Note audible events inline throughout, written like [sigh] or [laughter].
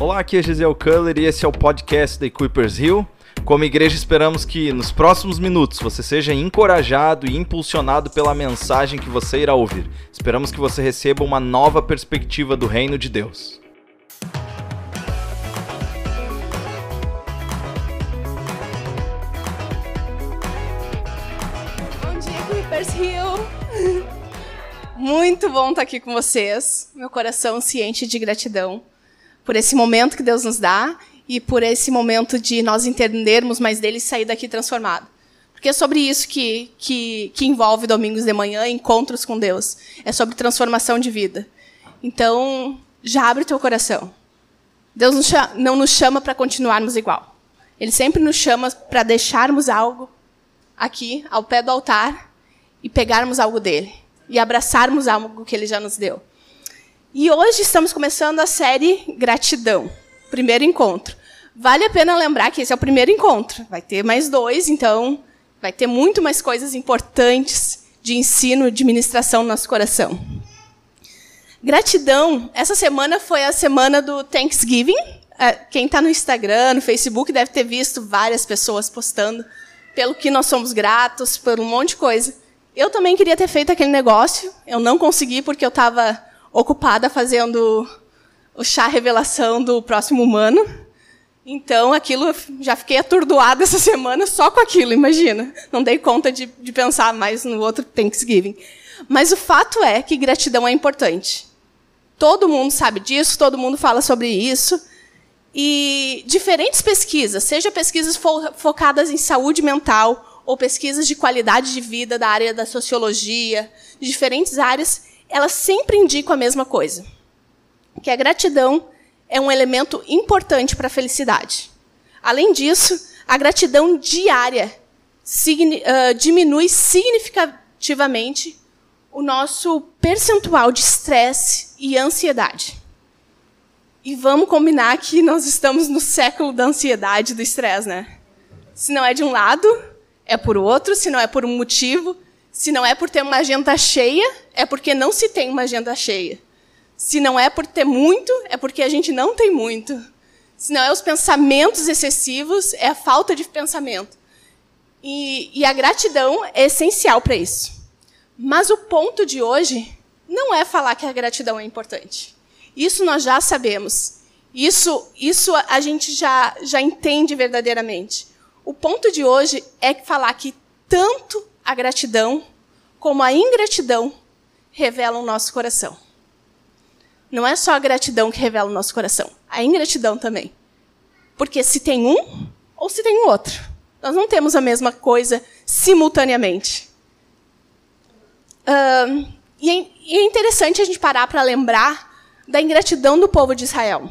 Olá, aqui é Gisele Culler e esse é o podcast da Equippers Hill. Como igreja, esperamos que nos próximos minutos você seja encorajado e impulsionado pela mensagem que você irá ouvir. Esperamos que você receba uma nova perspectiva do reino de Deus. Bom dia, Equippers Hill! [laughs] Muito bom estar aqui com vocês. Meu coração ciente de gratidão por esse momento que Deus nos dá e por esse momento de nós entendermos mais dele e sair daqui transformado. Porque é sobre isso que, que, que envolve domingos de manhã, encontros com Deus. É sobre transformação de vida. Então, já abre teu coração. Deus não nos chama para continuarmos igual. Ele sempre nos chama para deixarmos algo aqui, ao pé do altar, e pegarmos algo dele. E abraçarmos algo que ele já nos deu. E hoje estamos começando a série Gratidão, primeiro encontro. Vale a pena lembrar que esse é o primeiro encontro. Vai ter mais dois, então vai ter muito mais coisas importantes de ensino, de ministração no nosso coração. Gratidão. Essa semana foi a semana do Thanksgiving. É, quem está no Instagram, no Facebook, deve ter visto várias pessoas postando pelo que nós somos gratos, por um monte de coisa. Eu também queria ter feito aquele negócio. Eu não consegui porque eu estava ocupada fazendo o chá revelação do próximo humano. Então, aquilo, já fiquei atordoada essa semana só com aquilo, imagina. Não dei conta de, de pensar mais no outro Thanksgiving. Mas o fato é que gratidão é importante. Todo mundo sabe disso, todo mundo fala sobre isso. E diferentes pesquisas, seja pesquisas fo focadas em saúde mental ou pesquisas de qualidade de vida da área da sociologia, de diferentes áreas, elas sempre indicam a mesma coisa: que a gratidão é um elemento importante para a felicidade. Além disso, a gratidão diária signi uh, diminui significativamente o nosso percentual de estresse e ansiedade. E vamos combinar que nós estamos no século da ansiedade e do estresse, né? Se não é de um lado, é por outro, se não é por um motivo, se não é por ter uma agenda cheia, é porque não se tem uma agenda cheia. Se não é por ter muito, é porque a gente não tem muito. Se não é os pensamentos excessivos, é a falta de pensamento. E, e a gratidão é essencial para isso. Mas o ponto de hoje não é falar que a gratidão é importante. Isso nós já sabemos. Isso, isso a gente já, já entende verdadeiramente. O ponto de hoje é falar que tanto a gratidão como a ingratidão revelam o nosso coração. Não é só a gratidão que revela o nosso coração, a ingratidão também. Porque se tem um ou se tem o outro. Nós não temos a mesma coisa simultaneamente. Uh, e, é, e é interessante a gente parar para lembrar da ingratidão do povo de Israel.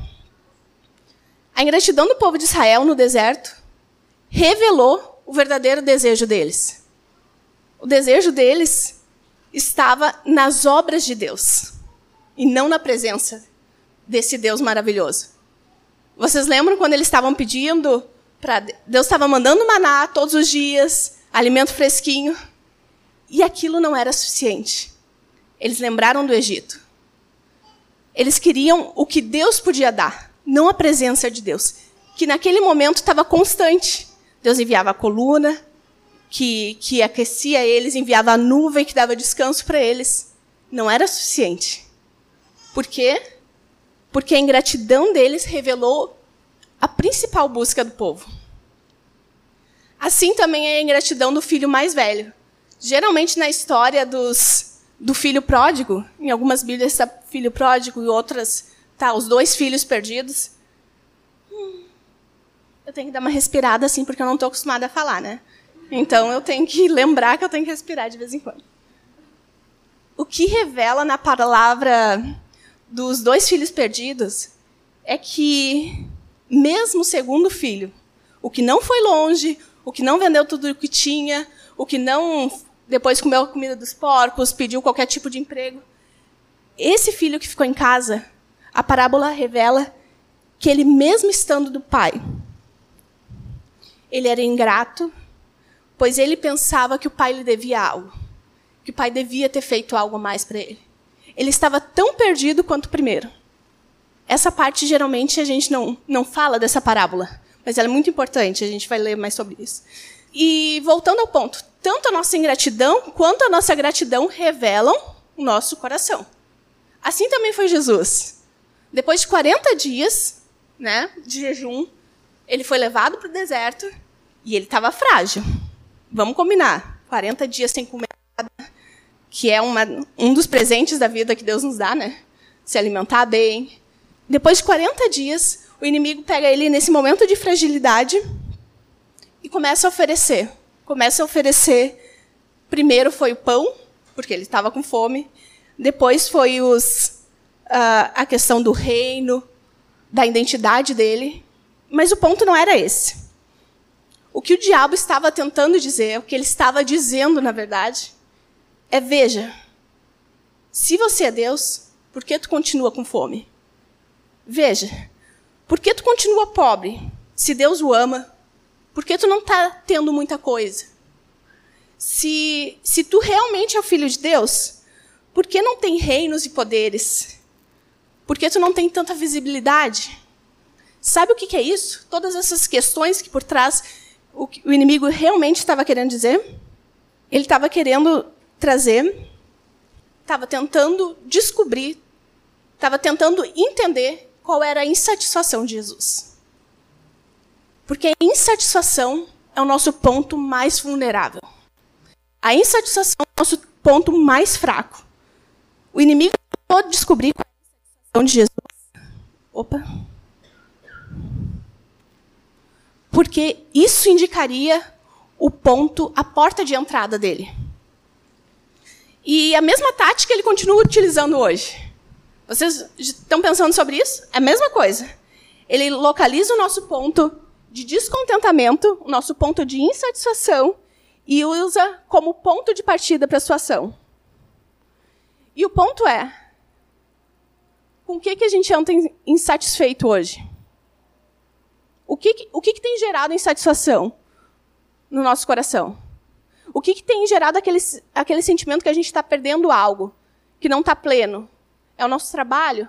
A ingratidão do povo de Israel no deserto revelou o verdadeiro desejo deles. O desejo deles estava nas obras de Deus e não na presença desse Deus maravilhoso. Vocês lembram quando eles estavam pedindo para Deus estava mandando maná todos os dias, alimento fresquinho, e aquilo não era suficiente. Eles lembraram do Egito. Eles queriam o que Deus podia dar, não a presença de Deus, que naquele momento estava constante. Deus enviava a coluna, que, que aquecia eles, enviava a nuvem que dava descanso para eles. Não era suficiente. Por quê? Porque a ingratidão deles revelou a principal busca do povo. Assim também é a ingratidão do filho mais velho. Geralmente na história dos, do filho pródigo, em algumas Bíblias está filho pródigo e outras tá os dois filhos perdidos. Hum, eu tenho que dar uma respirada assim porque eu não estou acostumada a falar, né? Então eu tenho que lembrar que eu tenho que respirar de vez em quando. O que revela na palavra dos dois filhos perdidos é que, mesmo o segundo filho, o que não foi longe, o que não vendeu tudo o que tinha, o que não depois comeu a comida dos porcos, pediu qualquer tipo de emprego, esse filho que ficou em casa, a parábola revela que ele, mesmo estando do pai, ele era ingrato, pois ele pensava que o pai lhe devia algo, que o pai devia ter feito algo mais para ele. Ele estava tão perdido quanto o primeiro. Essa parte geralmente a gente não, não fala dessa parábola, mas ela é muito importante, a gente vai ler mais sobre isso. E voltando ao ponto, tanto a nossa ingratidão quanto a nossa gratidão revelam o nosso coração. Assim também foi Jesus. Depois de 40 dias né, de jejum, ele foi levado para o deserto e ele estava frágil. Vamos combinar. 40 dias sem comer nada, que é uma, um dos presentes da vida que Deus nos dá, né? Se alimentar bem. Depois de 40 dias, o inimigo pega ele nesse momento de fragilidade e começa a oferecer. Começa a oferecer. Primeiro foi o pão, porque ele estava com fome. Depois foi os, uh, a questão do reino, da identidade dele. Mas o ponto não era esse. O que o diabo estava tentando dizer, o que ele estava dizendo, na verdade, é: veja, se você é Deus, por que tu continua com fome? Veja, por que tu continua pobre? Se Deus o ama, por que tu não está tendo muita coisa? Se, se tu realmente é o filho de Deus, por que não tem reinos e poderes? Por que tu não tem tanta visibilidade? Sabe o que, que é isso? Todas essas questões que por trás o, que o inimigo realmente estava querendo dizer? Ele estava querendo trazer, estava tentando descobrir, estava tentando entender qual era a insatisfação de Jesus. Porque a insatisfação é o nosso ponto mais vulnerável. A insatisfação é o nosso ponto mais fraco. O inimigo tentou descobrir qual é a insatisfação de Jesus. Opa. Porque isso indicaria o ponto, a porta de entrada dele. E a mesma tática ele continua utilizando hoje. Vocês estão pensando sobre isso? É a mesma coisa. Ele localiza o nosso ponto de descontentamento, o nosso ponto de insatisfação, e usa como ponto de partida para a sua ação. E o ponto é: com o que, que a gente anda insatisfeito hoje? O que, o que, que tem gerado insatisfação no nosso coração? O que, que tem gerado aquele, aquele sentimento que a gente está perdendo algo, que não está pleno? É o nosso trabalho?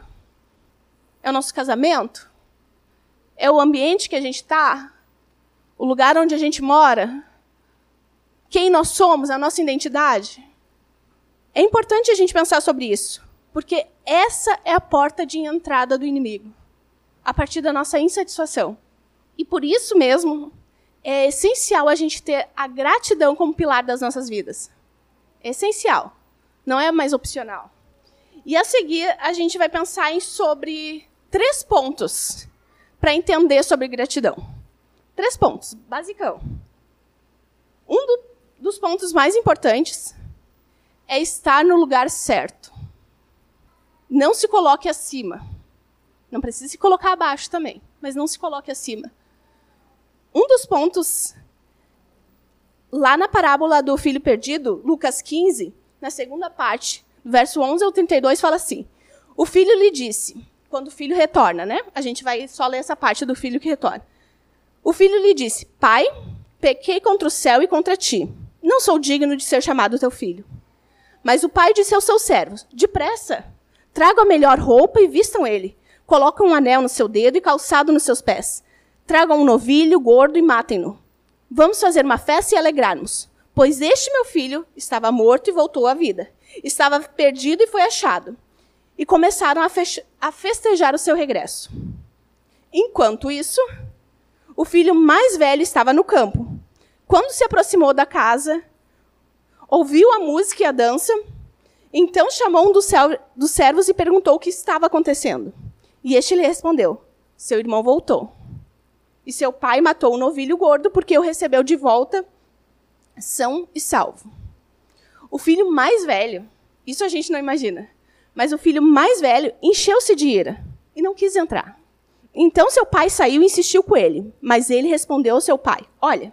É o nosso casamento? É o ambiente que a gente está? O lugar onde a gente mora? Quem nós somos? A nossa identidade? É importante a gente pensar sobre isso, porque essa é a porta de entrada do inimigo a partir da nossa insatisfação. E por isso mesmo, é essencial a gente ter a gratidão como pilar das nossas vidas. É essencial. Não é mais opcional. E a seguir, a gente vai pensar em sobre três pontos para entender sobre gratidão. Três pontos, basicão. Um do, dos pontos mais importantes é estar no lugar certo. Não se coloque acima. Não precisa se colocar abaixo também, mas não se coloque acima. Um dos pontos, lá na parábola do filho perdido, Lucas 15, na segunda parte, verso 11 ao 32, fala assim: O filho lhe disse, quando o filho retorna, né? A gente vai só ler essa parte do filho que retorna. O filho lhe disse: Pai, pequei contra o céu e contra ti. Não sou digno de ser chamado teu filho. Mas o pai disse aos seus servos: Depressa, tragam a melhor roupa e vistam ele. Colocam um anel no seu dedo e calçado nos seus pés. Tragam um novilho gordo e matem-no. Vamos fazer uma festa e alegrarmos, pois este meu filho estava morto e voltou à vida. Estava perdido e foi achado. E começaram a, a festejar o seu regresso. Enquanto isso, o filho mais velho estava no campo. Quando se aproximou da casa, ouviu a música e a dança, então chamou um dos, servos e perguntou o que estava acontecendo. E este lhe respondeu: Seu irmão voltou e seu pai matou o novilho gordo porque o recebeu de volta são e salvo. O filho mais velho, isso a gente não imagina, mas o filho mais velho encheu-se de ira e não quis entrar. Então seu pai saiu e insistiu com ele, mas ele respondeu ao seu pai: Olha,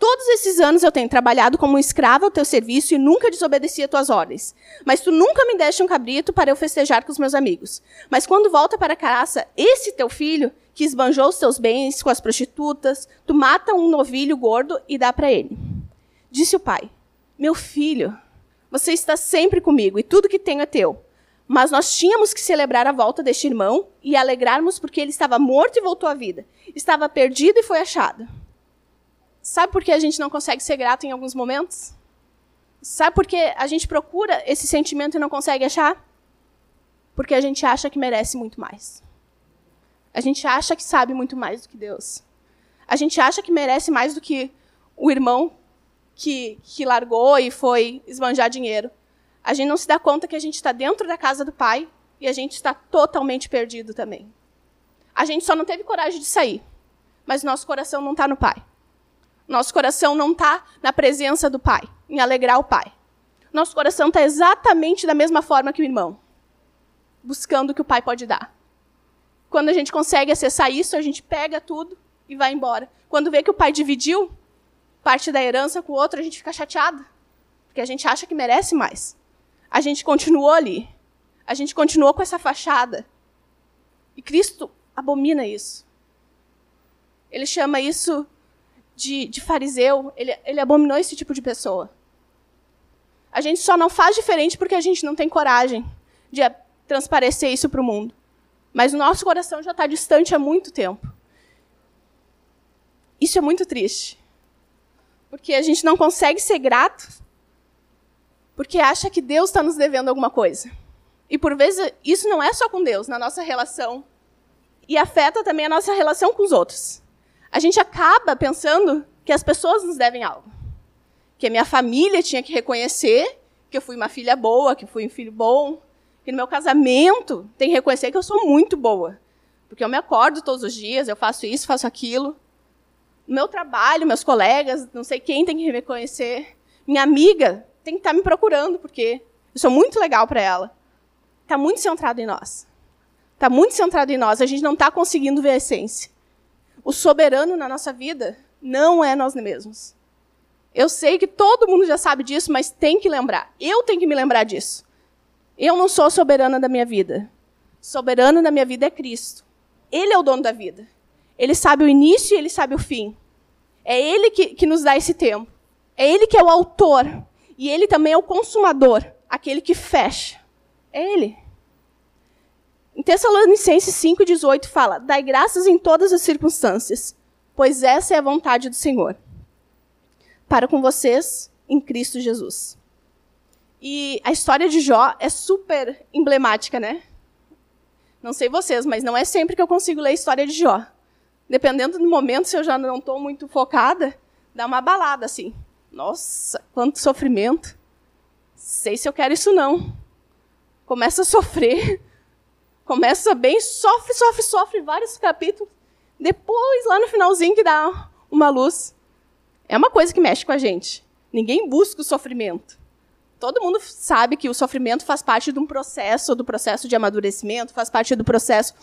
Todos esses anos eu tenho trabalhado como escravo ao teu serviço e nunca desobedeci a tuas ordens. Mas tu nunca me deste um cabrito para eu festejar com os meus amigos. Mas quando volta para a caça, esse teu filho, que esbanjou os teus bens com as prostitutas, tu mata um novilho gordo e dá para ele. Disse o pai: Meu filho, você está sempre comigo e tudo que tenho é teu. Mas nós tínhamos que celebrar a volta deste irmão e alegrarmos porque ele estava morto e voltou à vida. Estava perdido e foi achado. Sabe por que a gente não consegue ser grato em alguns momentos? Sabe por que a gente procura esse sentimento e não consegue achar? Porque a gente acha que merece muito mais. A gente acha que sabe muito mais do que Deus. A gente acha que merece mais do que o irmão que, que largou e foi esbanjar dinheiro. A gente não se dá conta que a gente está dentro da casa do Pai e a gente está totalmente perdido também. A gente só não teve coragem de sair, mas nosso coração não está no Pai. Nosso coração não está na presença do Pai, em alegrar o Pai. Nosso coração está exatamente da mesma forma que o irmão, buscando o que o Pai pode dar. Quando a gente consegue acessar isso, a gente pega tudo e vai embora. Quando vê que o pai dividiu parte da herança com o outro, a gente fica chateado. Porque a gente acha que merece mais. A gente continuou ali. A gente continuou com essa fachada. E Cristo abomina isso. Ele chama isso de, de fariseu. Ele, ele abominou esse tipo de pessoa. A gente só não faz diferente porque a gente não tem coragem de transparecer isso para o mundo. Mas o nosso coração já está distante há muito tempo. Isso é muito triste. Porque a gente não consegue ser grato porque acha que Deus está nos devendo alguma coisa. E por vezes isso não é só com Deus, na nossa relação. E afeta também a nossa relação com os outros. A gente acaba pensando que as pessoas nos devem algo. Que a minha família tinha que reconhecer que eu fui uma filha boa, que fui um filho bom, no meu casamento tem que reconhecer que eu sou muito boa. Porque eu me acordo todos os dias, eu faço isso, faço aquilo. No meu trabalho, meus colegas, não sei quem tem que reconhecer. Minha amiga tem que estar me procurando, porque eu sou muito legal para ela. Está muito centrado em nós. Está muito centrado em nós. A gente não está conseguindo ver a essência. O soberano na nossa vida não é nós mesmos. Eu sei que todo mundo já sabe disso, mas tem que lembrar. Eu tenho que me lembrar disso. Eu não sou soberana da minha vida. Soberano da minha vida é Cristo. Ele é o dono da vida. Ele sabe o início e ele sabe o fim. É Ele que, que nos dá esse tempo. É Ele que é o autor. E Ele também é o consumador, aquele que fecha. É Ele. Em Tessalonicenses 5,18 fala: Dai graças em todas as circunstâncias, pois essa é a vontade do Senhor. Para com vocês em Cristo Jesus. E a história de Jó é super emblemática, né? Não sei vocês, mas não é sempre que eu consigo ler a história de Jó. Dependendo do momento, se eu já não estou muito focada, dá uma balada assim. Nossa, quanto sofrimento. Sei se eu quero isso não. Começa a sofrer. [laughs] Começa bem, sofre, sofre, sofre vários capítulos. Depois, lá no finalzinho, que dá uma luz. É uma coisa que mexe com a gente. Ninguém busca o sofrimento todo mundo sabe que o sofrimento faz parte de um processo, do processo de amadurecimento, faz parte do processo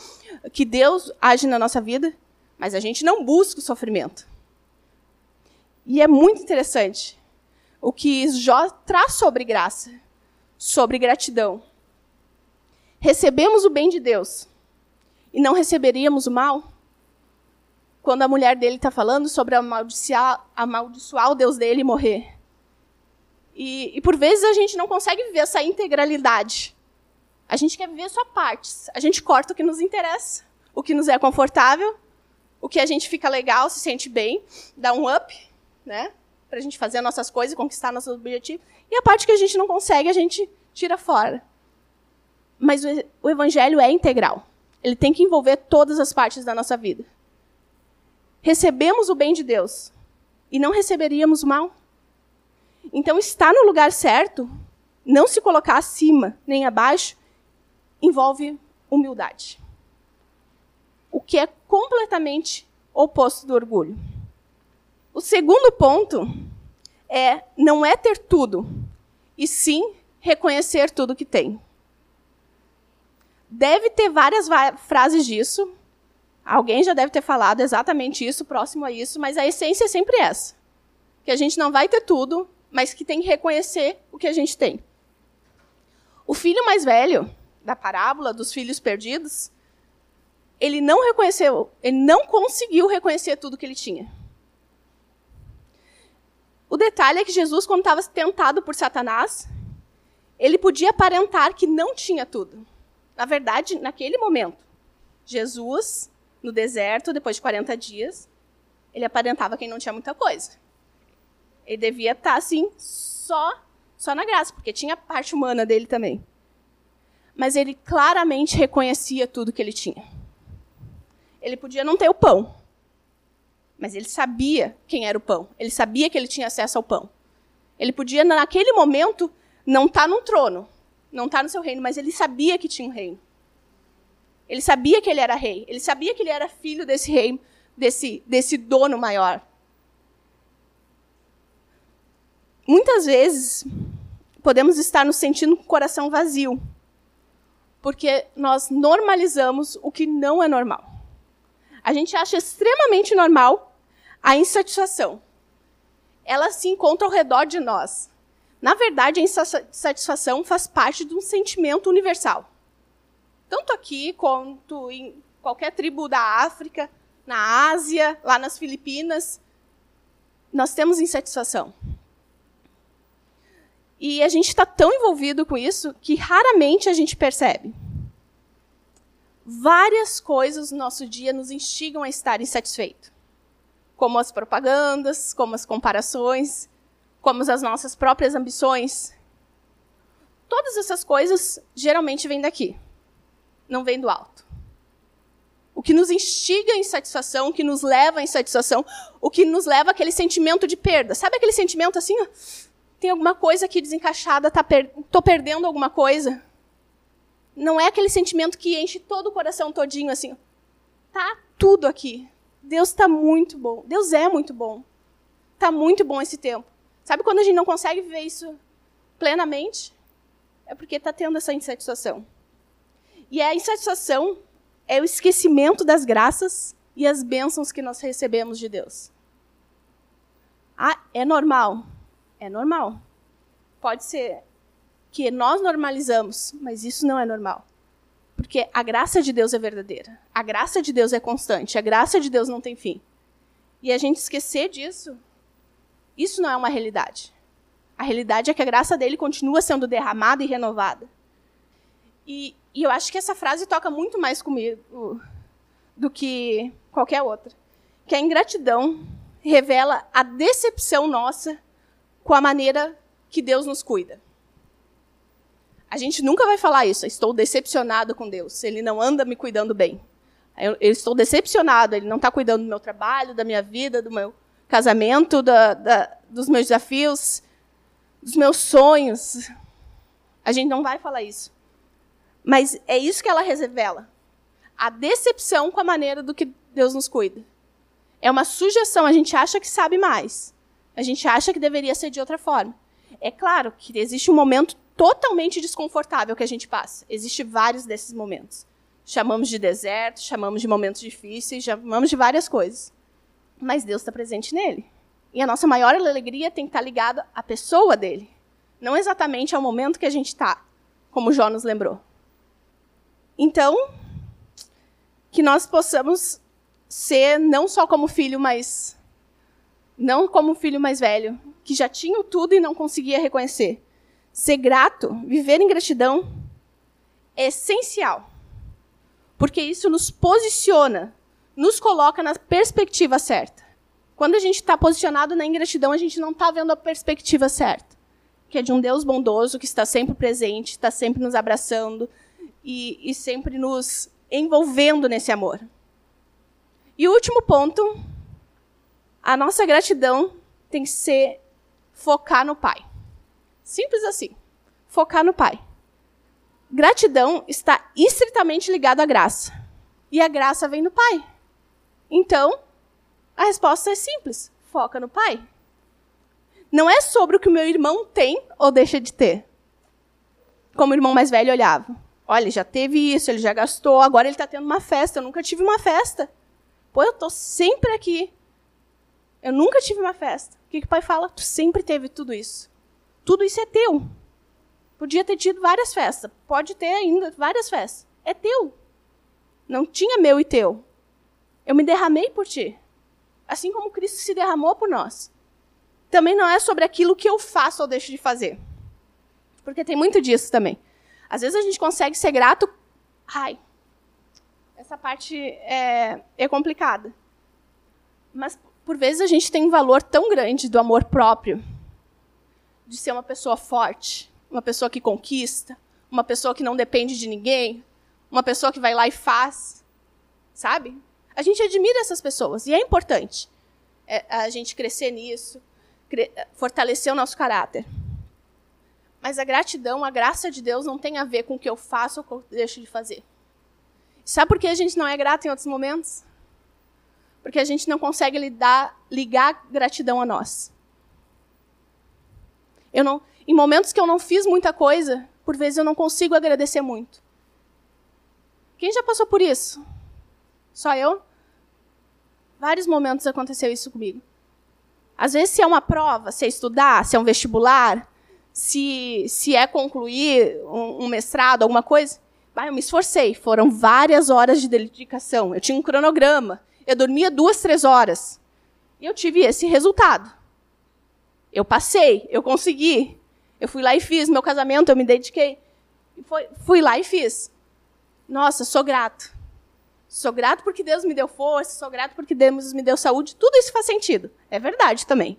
que Deus age na nossa vida, mas a gente não busca o sofrimento. E é muito interessante o que Jó traz sobre graça, sobre gratidão. Recebemos o bem de Deus e não receberíamos o mal? Quando a mulher dele está falando sobre amaldiçoar, amaldiçoar o Deus dele e morrer. E, e por vezes a gente não consegue viver essa integralidade. A gente quer viver só partes. A gente corta o que nos interessa, o que nos é confortável, o que a gente fica legal, se sente bem, dá um up, né? Para a gente fazer nossas coisas, conquistar nossos objetivos. E a parte que a gente não consegue, a gente tira fora. Mas o, evangelho é integral. Ele tem que envolver todas as partes da nossa vida. Recebemos o bem de Deus e não receberíamos o mal? Então, estar no lugar certo, não se colocar acima nem abaixo, envolve humildade. O que é completamente oposto do orgulho. O segundo ponto é não é ter tudo, e sim reconhecer tudo que tem. Deve ter várias frases disso. Alguém já deve ter falado exatamente isso, próximo a isso, mas a essência é sempre essa. Que a gente não vai ter tudo, mas que tem que reconhecer o que a gente tem. O filho mais velho da parábola dos filhos perdidos, ele não reconheceu, ele não conseguiu reconhecer tudo que ele tinha. O detalhe é que Jesus, quando estava tentado por Satanás, Ele podia aparentar que não tinha tudo. Na verdade, naquele momento, Jesus, no deserto, depois de 40 dias, ele aparentava que não tinha muita coisa. Ele devia estar assim, só, só na graça, porque tinha a parte humana dele também. Mas ele claramente reconhecia tudo que ele tinha. Ele podia não ter o pão, mas ele sabia quem era o pão. Ele sabia que ele tinha acesso ao pão. Ele podia, naquele momento, não estar tá no trono, não estar tá no seu reino, mas ele sabia que tinha um reino. Ele sabia que ele era rei. Ele sabia que ele era filho desse rei, desse, desse dono maior. Muitas vezes, podemos estar nos sentindo com o coração vazio, porque nós normalizamos o que não é normal. A gente acha extremamente normal a insatisfação. Ela se encontra ao redor de nós. Na verdade, a insatisfação faz parte de um sentimento universal. Tanto aqui quanto em qualquer tribo da África, na Ásia, lá nas Filipinas, nós temos insatisfação. E a gente está tão envolvido com isso que raramente a gente percebe. Várias coisas no nosso dia nos instigam a estar insatisfeito, como as propagandas, como as comparações, como as nossas próprias ambições. Todas essas coisas geralmente vêm daqui, não vêm do alto. O que nos instiga à insatisfação, o que nos leva à insatisfação, o que nos leva àquele sentimento de perda. Sabe aquele sentimento assim? Tem alguma coisa aqui desencaixada, tá per tô perdendo alguma coisa. Não é aquele sentimento que enche todo o coração todinho assim. Tá tudo aqui. Deus está muito bom. Deus é muito bom. Tá muito bom esse tempo. Sabe quando a gente não consegue viver isso plenamente? É porque está tendo essa insatisfação. E a insatisfação é o esquecimento das graças e as bênçãos que nós recebemos de Deus. Ah, é normal. É normal. Pode ser que nós normalizamos, mas isso não é normal. Porque a graça de Deus é verdadeira. A graça de Deus é constante. A graça de Deus não tem fim. E a gente esquecer disso, isso não é uma realidade. A realidade é que a graça dele continua sendo derramada e renovada. E, e eu acho que essa frase toca muito mais comigo do que qualquer outra. Que a ingratidão revela a decepção nossa com a maneira que Deus nos cuida. A gente nunca vai falar isso. Estou decepcionado com Deus. Ele não anda me cuidando bem. Eu, eu estou decepcionado. Ele não está cuidando do meu trabalho, da minha vida, do meu casamento, da, da, dos meus desafios, dos meus sonhos. A gente não vai falar isso. Mas é isso que ela revela. A decepção com a maneira do que Deus nos cuida. É uma sugestão. A gente acha que sabe mais. A gente acha que deveria ser de outra forma. É claro que existe um momento totalmente desconfortável que a gente passa. Existem vários desses momentos. Chamamos de deserto, chamamos de momentos difíceis, chamamos de várias coisas. Mas Deus está presente nele. E a nossa maior alegria tem que estar ligada à pessoa dele, não exatamente ao momento que a gente está, como Jó nos lembrou. Então, que nós possamos ser não só como filho, mas não como o filho mais velho, que já tinha tudo e não conseguia reconhecer. Ser grato, viver em gratidão, é essencial. Porque isso nos posiciona, nos coloca na perspectiva certa. Quando a gente está posicionado na ingratidão, a gente não está vendo a perspectiva certa. Que é de um Deus bondoso, que está sempre presente, está sempre nos abraçando e, e sempre nos envolvendo nesse amor. E o último ponto a nossa gratidão tem que ser focar no Pai. Simples assim. Focar no Pai. Gratidão está estritamente ligada à graça. E a graça vem do Pai. Então, a resposta é simples: foca no Pai. Não é sobre o que o meu irmão tem ou deixa de ter. Como o irmão mais velho olhava. Olha, ele já teve isso, ele já gastou, agora ele está tendo uma festa. Eu nunca tive uma festa. Pô, eu estou sempre aqui. Eu nunca tive uma festa. O que, que o pai fala? Tu sempre teve tudo isso. Tudo isso é teu. Podia ter tido várias festas. Pode ter ainda várias festas. É teu. Não tinha meu e teu. Eu me derramei por ti. Assim como Cristo se derramou por nós. Também não é sobre aquilo que eu faço ou deixo de fazer. Porque tem muito disso também. Às vezes a gente consegue ser grato. Ai, essa parte é, é complicada. Mas, por vezes, a gente tem um valor tão grande do amor próprio, de ser uma pessoa forte, uma pessoa que conquista, uma pessoa que não depende de ninguém, uma pessoa que vai lá e faz. Sabe? A gente admira essas pessoas e é importante é, a gente crescer nisso, cre fortalecer o nosso caráter. Mas a gratidão, a graça de Deus não tem a ver com o que eu faço ou o que eu deixo de fazer. Sabe por que a gente não é grato em outros momentos? Porque a gente não consegue lidar, ligar gratidão a nós. Eu não, em momentos que eu não fiz muita coisa, por vezes eu não consigo agradecer muito. Quem já passou por isso? Só eu? Vários momentos aconteceu isso comigo. Às vezes, se é uma prova, se é estudar, se é um vestibular, se, se é concluir um, um mestrado, alguma coisa, eu me esforcei. Foram várias horas de dedicação. Eu tinha um cronograma. Eu dormia duas, três horas. E eu tive esse resultado. Eu passei, eu consegui. Eu fui lá e fiz meu casamento, eu me dediquei. Foi, fui lá e fiz. Nossa, sou grato. Sou grato porque Deus me deu força, sou grato porque Deus me deu saúde. Tudo isso faz sentido. É verdade também.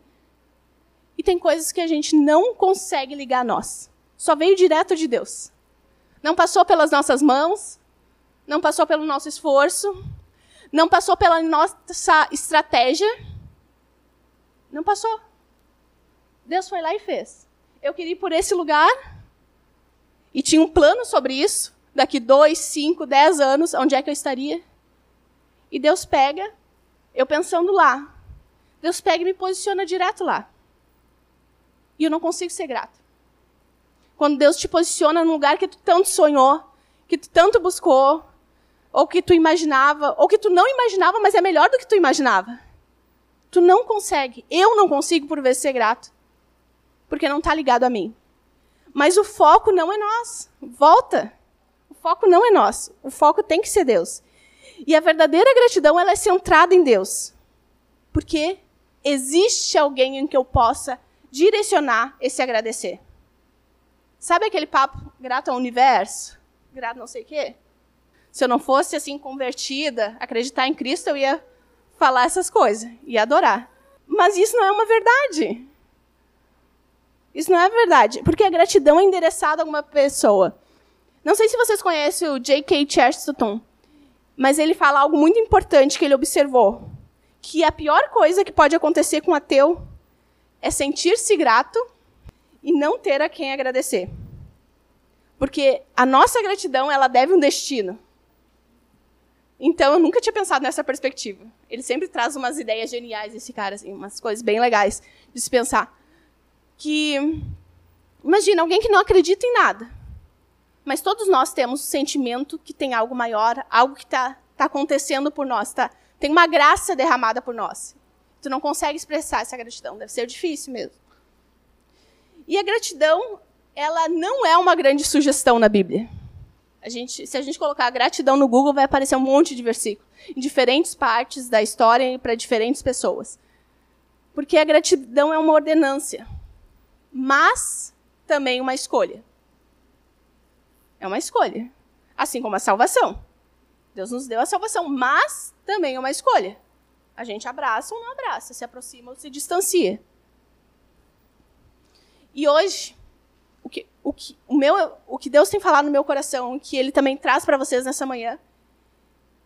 E tem coisas que a gente não consegue ligar a nós. Só veio direto de Deus. Não passou pelas nossas mãos, não passou pelo nosso esforço, não passou pela nossa estratégia. Não passou. Deus foi lá e fez. Eu queria ir por esse lugar e tinha um plano sobre isso. Daqui dois, cinco, dez anos, onde é que eu estaria? E Deus pega, eu pensando lá. Deus pega e me posiciona direto lá. E eu não consigo ser grato. Quando Deus te posiciona num lugar que tu tanto sonhou, que tu tanto buscou, ou que tu imaginava, ou que tu não imaginava, mas é melhor do que tu imaginava. Tu não consegue. Eu não consigo por vezes ser grato. Porque não está ligado a mim. Mas o foco não é nós. Volta. O foco não é nós. O foco tem que ser Deus. E a verdadeira gratidão ela é centrada em Deus. Porque existe alguém em que eu possa direcionar esse agradecer. Sabe aquele papo grato ao universo? Grato não sei o quê? Se eu não fosse assim convertida, acreditar em Cristo, eu ia falar essas coisas, ia adorar. Mas isso não é uma verdade. Isso não é verdade, porque a gratidão é endereçada a uma pessoa. Não sei se vocês conhecem o J.K. Chesterton, mas ele fala algo muito importante que ele observou, que a pior coisa que pode acontecer com um ateu é sentir-se grato e não ter a quem agradecer. Porque a nossa gratidão, ela deve um destino. Então, eu nunca tinha pensado nessa perspectiva. Ele sempre traz umas ideias geniais, esse cara, assim, umas coisas bem legais de se pensar. Que, imagina, alguém que não acredita em nada. Mas todos nós temos o sentimento que tem algo maior, algo que está tá acontecendo por nós, tá? tem uma graça derramada por nós. Tu não consegue expressar essa gratidão, deve ser difícil mesmo. E a gratidão, ela não é uma grande sugestão na Bíblia. A gente, se a gente colocar gratidão no Google, vai aparecer um monte de versículos, em diferentes partes da história e para diferentes pessoas. Porque a gratidão é uma ordenância, mas também uma escolha. É uma escolha. Assim como a salvação. Deus nos deu a salvação, mas também é uma escolha. A gente abraça ou não abraça, se aproxima ou se distancia. E hoje, o que, o que, o meu, o que Deus tem falado no meu coração, que Ele também traz para vocês nessa manhã,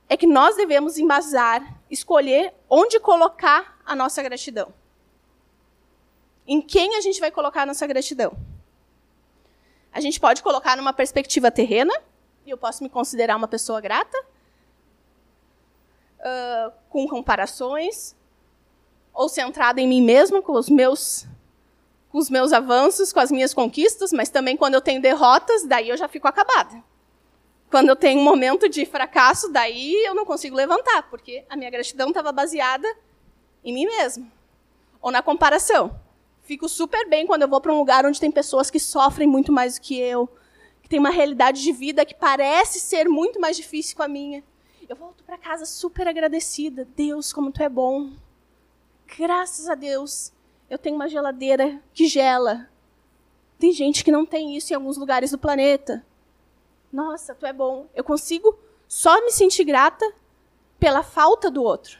é que nós devemos embasar, escolher onde colocar a nossa gratidão. Em quem a gente vai colocar a nossa gratidão? A gente pode colocar numa perspectiva terrena, e eu posso me considerar uma pessoa grata, uh, com comparações, ou centrada em mim mesma, com os meus com os meus avanços, com as minhas conquistas, mas também quando eu tenho derrotas, daí eu já fico acabada. Quando eu tenho um momento de fracasso, daí eu não consigo levantar, porque a minha gratidão estava baseada em mim mesma. Ou na comparação. Fico super bem quando eu vou para um lugar onde tem pessoas que sofrem muito mais do que eu, que tem uma realidade de vida que parece ser muito mais difícil com a minha. Eu volto para casa super agradecida. Deus, como tu é bom. Graças a Deus eu tenho uma geladeira que gela. Tem gente que não tem isso em alguns lugares do planeta. Nossa, tu é bom. Eu consigo só me sentir grata pela falta do outro.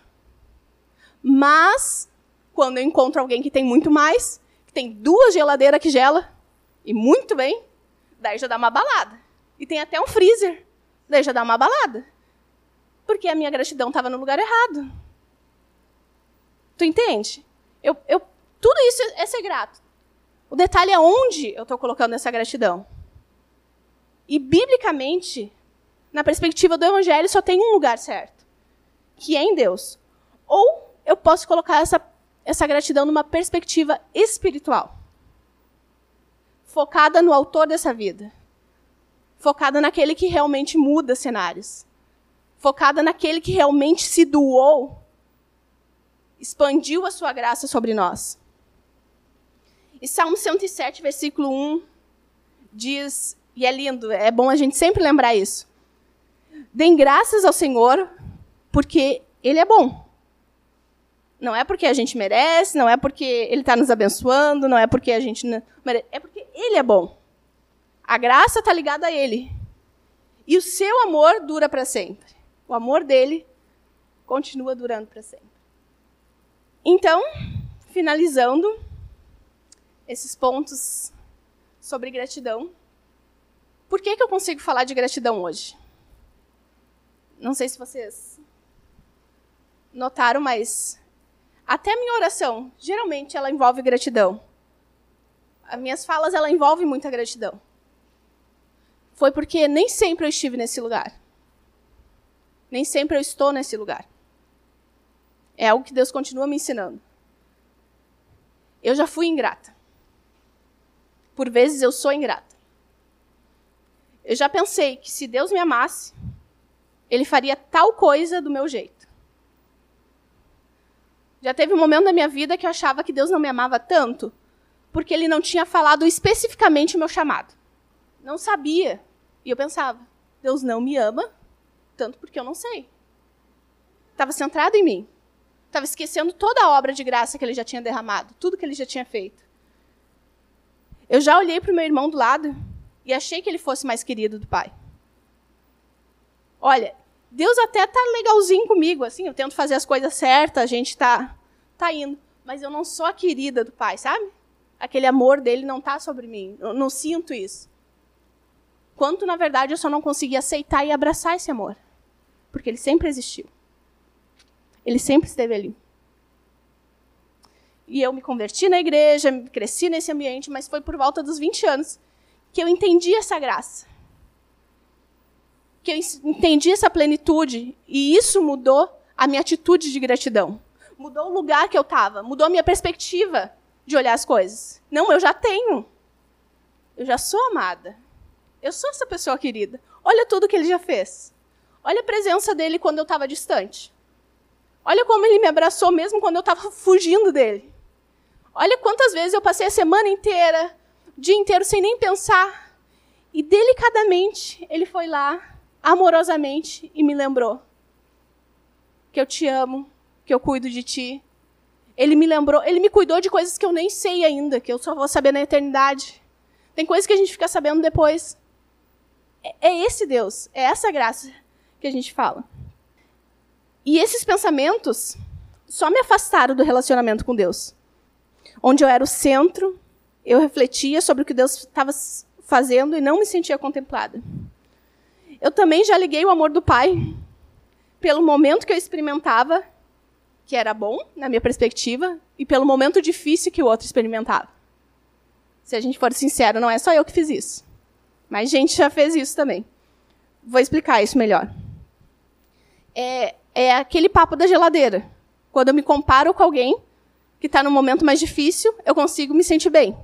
Mas, quando eu encontro alguém que tem muito mais, que tem duas geladeiras que gela, e muito bem, daí já dá uma balada. E tem até um freezer, daí já dá uma balada. Porque a minha gratidão estava no lugar errado. Tu entende? Eu, eu, tudo isso é ser grato. O detalhe é onde eu estou colocando essa gratidão. E, biblicamente, na perspectiva do Evangelho, só tem um lugar certo, que é em Deus. Ou eu posso colocar essa, essa gratidão numa perspectiva espiritual, focada no autor dessa vida, focada naquele que realmente muda cenários, focada naquele que realmente se doou, expandiu a sua graça sobre nós. E Salmo 107, versículo 1 diz e é lindo, é bom a gente sempre lembrar isso. Deem graças ao Senhor, porque Ele é bom. Não é porque a gente merece, não é porque Ele está nos abençoando, não é porque a gente merece, é porque Ele é bom. A graça está ligada a Ele. E o seu amor dura para sempre. O amor dele continua durando para sempre. Então, finalizando esses pontos sobre gratidão. Por que, que eu consigo falar de gratidão hoje? Não sei se vocês notaram, mas até a minha oração, geralmente ela envolve gratidão. As minhas falas ela envolvem muita gratidão. Foi porque nem sempre eu estive nesse lugar. Nem sempre eu estou nesse lugar. É algo que Deus continua me ensinando. Eu já fui ingrata. Por vezes eu sou ingrata. Eu já pensei que se Deus me amasse, ele faria tal coisa do meu jeito. Já teve um momento da minha vida que eu achava que Deus não me amava tanto, porque ele não tinha falado especificamente o meu chamado. Não sabia. E eu pensava, Deus não me ama tanto porque eu não sei. Estava centrado em mim. Estava esquecendo toda a obra de graça que ele já tinha derramado, tudo que ele já tinha feito. Eu já olhei para o meu irmão do lado e achei que ele fosse mais querido do pai. Olha, Deus até tá legalzinho comigo, assim, eu tento fazer as coisas certas, a gente tá, tá indo. Mas eu não sou a querida do pai, sabe? Aquele amor dele não tá sobre mim. Eu não sinto isso. Quanto, na verdade, eu só não consegui aceitar e abraçar esse amor. Porque ele sempre existiu. Ele sempre esteve ali. E eu me converti na igreja, cresci nesse ambiente, mas foi por volta dos 20 anos que eu entendi essa graça. Que eu entendi essa plenitude. E isso mudou a minha atitude de gratidão. Mudou o lugar que eu estava. Mudou a minha perspectiva de olhar as coisas. Não, eu já tenho. Eu já sou amada. Eu sou essa pessoa querida. Olha tudo que ele já fez. Olha a presença dele quando eu estava distante. Olha como ele me abraçou mesmo quando eu estava [laughs] fugindo dele. Olha quantas vezes eu passei a semana inteira o dia inteiro sem nem pensar. E delicadamente ele foi lá, amorosamente, e me lembrou que eu te amo, que eu cuido de ti. Ele me lembrou, ele me cuidou de coisas que eu nem sei ainda, que eu só vou saber na eternidade. Tem coisas que a gente fica sabendo depois. É, é esse Deus, é essa graça que a gente fala. E esses pensamentos só me afastaram do relacionamento com Deus. Onde eu era o centro, eu refletia sobre o que Deus estava fazendo e não me sentia contemplada. Eu também já liguei o amor do Pai pelo momento que eu experimentava, que era bom, na minha perspectiva, e pelo momento difícil que o outro experimentava. Se a gente for sincero, não é só eu que fiz isso. Mas gente já fez isso também. Vou explicar isso melhor. É, é aquele papo da geladeira. Quando eu me comparo com alguém que está num momento mais difícil, eu consigo me sentir bem.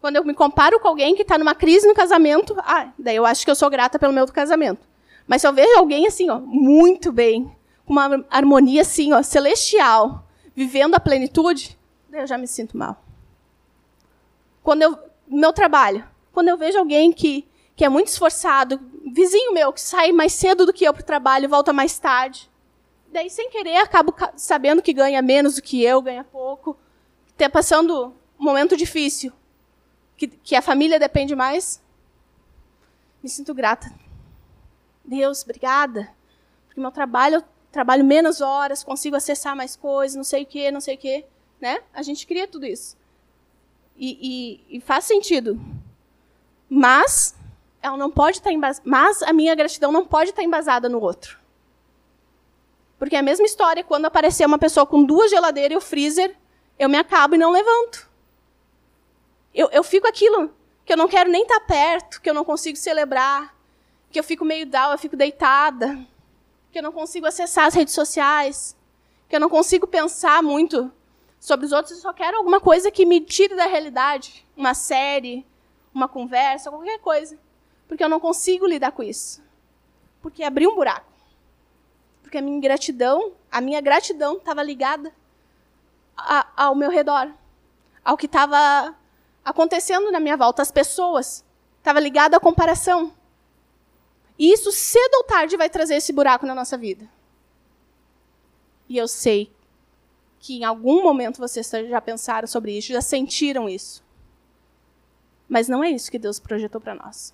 Quando eu me comparo com alguém que está numa crise no casamento, ah, daí eu acho que eu sou grata pelo meu casamento. Mas se eu vejo alguém assim, ó, muito bem, com uma harmonia assim, ó, celestial, vivendo a plenitude, daí eu já me sinto mal. Quando eu, meu trabalho, quando eu vejo alguém que, que é muito esforçado, vizinho meu que sai mais cedo do que eu para o trabalho, volta mais tarde, daí sem querer acabo sabendo que ganha menos do que eu, ganha pouco, está passando um momento difícil, que, que a família depende mais, me sinto grata. Deus, obrigada. Porque meu trabalho, eu trabalho menos horas, consigo acessar mais coisas, não sei o quê, não sei o quê. Né? A gente cria tudo isso. E, e, e faz sentido. Mas ela não pode estar embas... mas a minha gratidão não pode estar embasada no outro. Porque é a mesma história quando aparecer uma pessoa com duas geladeiras e o freezer, eu me acabo e não levanto. Eu, eu fico aquilo que eu não quero nem estar perto, que eu não consigo celebrar, que eu fico meio down, eu fico deitada, que eu não consigo acessar as redes sociais, que eu não consigo pensar muito sobre os outros, eu só quero alguma coisa que me tire da realidade, uma série, uma conversa, qualquer coisa, porque eu não consigo lidar com isso. Porque abriu um buraco. Porque a minha gratidão, a minha gratidão estava ligada a, ao meu redor, ao que estava acontecendo na minha volta, as pessoas. Estava ligado à comparação. E isso, cedo ou tarde, vai trazer esse buraco na nossa vida. E eu sei que em algum momento vocês já pensaram sobre isso, já sentiram isso. Mas não é isso que Deus projetou para nós.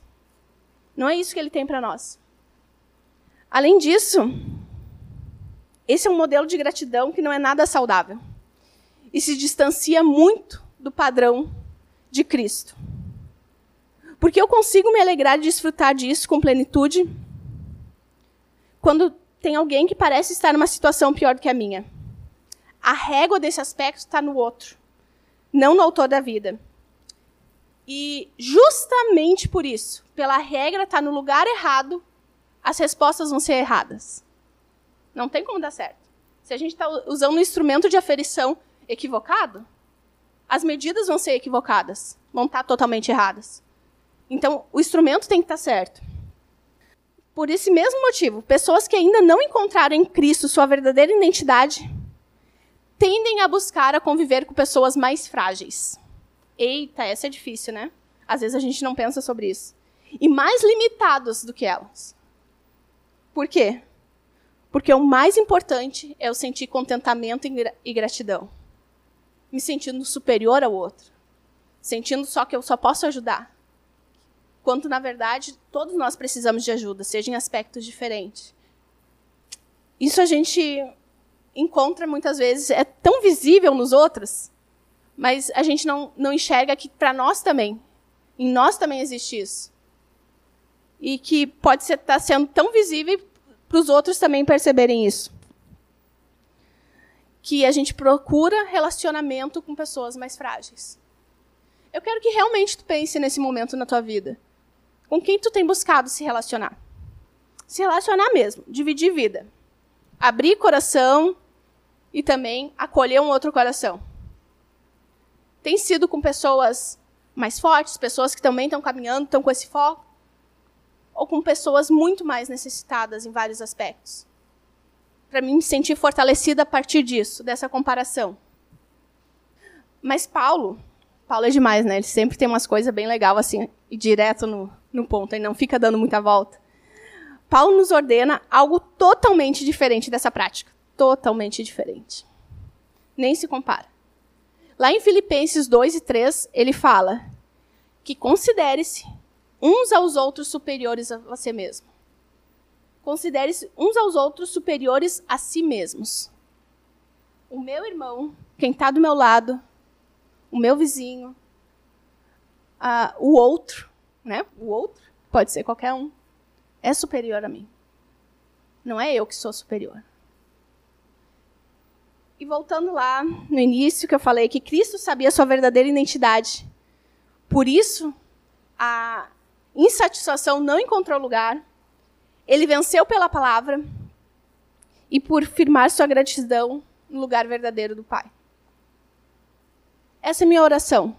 Não é isso que Ele tem para nós. Além disso, esse é um modelo de gratidão que não é nada saudável e se distancia muito do padrão de Cristo. Porque eu consigo me alegrar e desfrutar disso com plenitude quando tem alguém que parece estar numa situação pior do que a minha. A régua desse aspecto está no outro, não no autor da vida. E justamente por isso, pela regra estar tá no lugar errado, as respostas vão ser erradas. Não tem como dar certo. Se a gente está usando um instrumento de aferição equivocado, as medidas vão ser equivocadas, vão estar totalmente erradas. Então, o instrumento tem que estar certo. Por esse mesmo motivo, pessoas que ainda não encontraram em Cristo sua verdadeira identidade tendem a buscar a conviver com pessoas mais frágeis. Eita, essa é difícil, né? Às vezes a gente não pensa sobre isso. E mais limitados do que elas. Por quê? Porque o mais importante é eu sentir contentamento e gratidão me sentindo superior ao outro, sentindo só que eu só posso ajudar. Quando, na verdade, todos nós precisamos de ajuda, seja em aspectos diferentes. Isso a gente encontra muitas vezes, é tão visível nos outros, mas a gente não, não enxerga que para nós também, em nós também existe isso. E que pode estar tá sendo tão visível para os outros também perceberem isso que a gente procura relacionamento com pessoas mais frágeis. Eu quero que realmente tu pense nesse momento na tua vida. Com quem tu tem buscado se relacionar? Se relacionar mesmo, dividir vida. Abrir coração e também acolher um outro coração. Tem sido com pessoas mais fortes, pessoas que também estão caminhando, estão com esse foco? Ou com pessoas muito mais necessitadas em vários aspectos? para mim me sentir fortalecida a partir disso, dessa comparação. Mas Paulo, Paulo é demais, né? Ele sempre tem umas coisas bem legais assim, e direto no, no ponto, ele não fica dando muita volta. Paulo nos ordena algo totalmente diferente dessa prática. Totalmente diferente. Nem se compara. Lá em Filipenses 2 e 3, ele fala que considere-se uns aos outros superiores a você mesmo. Considere-se uns aos outros superiores a si mesmos. O meu irmão, quem está do meu lado, o meu vizinho, uh, o outro, né? O outro, pode ser qualquer um, é superior a mim. Não é eu que sou superior. E voltando lá no início que eu falei que Cristo sabia a sua verdadeira identidade. Por isso, a insatisfação não encontrou lugar, ele venceu pela palavra e por firmar sua gratidão no lugar verdadeiro do Pai. Essa é minha oração.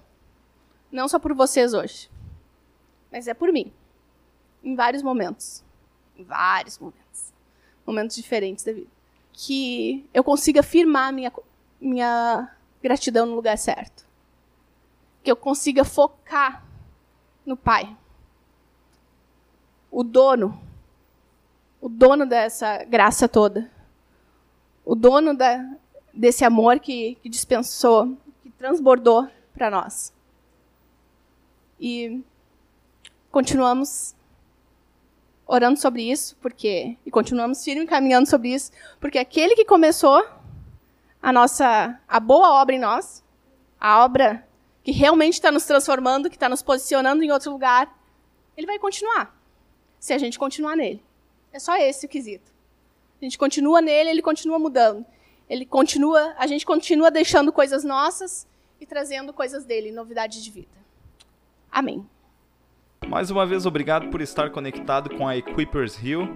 Não só por vocês hoje, mas é por mim. Em vários momentos. Em vários momentos. Momentos diferentes da vida. Que eu consiga firmar minha, minha gratidão no lugar certo. Que eu consiga focar no Pai. O dono o dono dessa graça toda. O dono da, desse amor que, que dispensou, que transbordou para nós. E continuamos orando sobre isso, porque e continuamos firme caminhando sobre isso, porque aquele que começou a nossa a boa obra em nós, a obra que realmente está nos transformando, que está nos posicionando em outro lugar, ele vai continuar. Se a gente continuar nele. É só esse o quesito. A gente continua nele, ele continua mudando. Ele continua, a gente continua deixando coisas nossas e trazendo coisas dele, novidades de vida. Amém. Mais uma vez, obrigado por estar conectado com a Equippers Hill.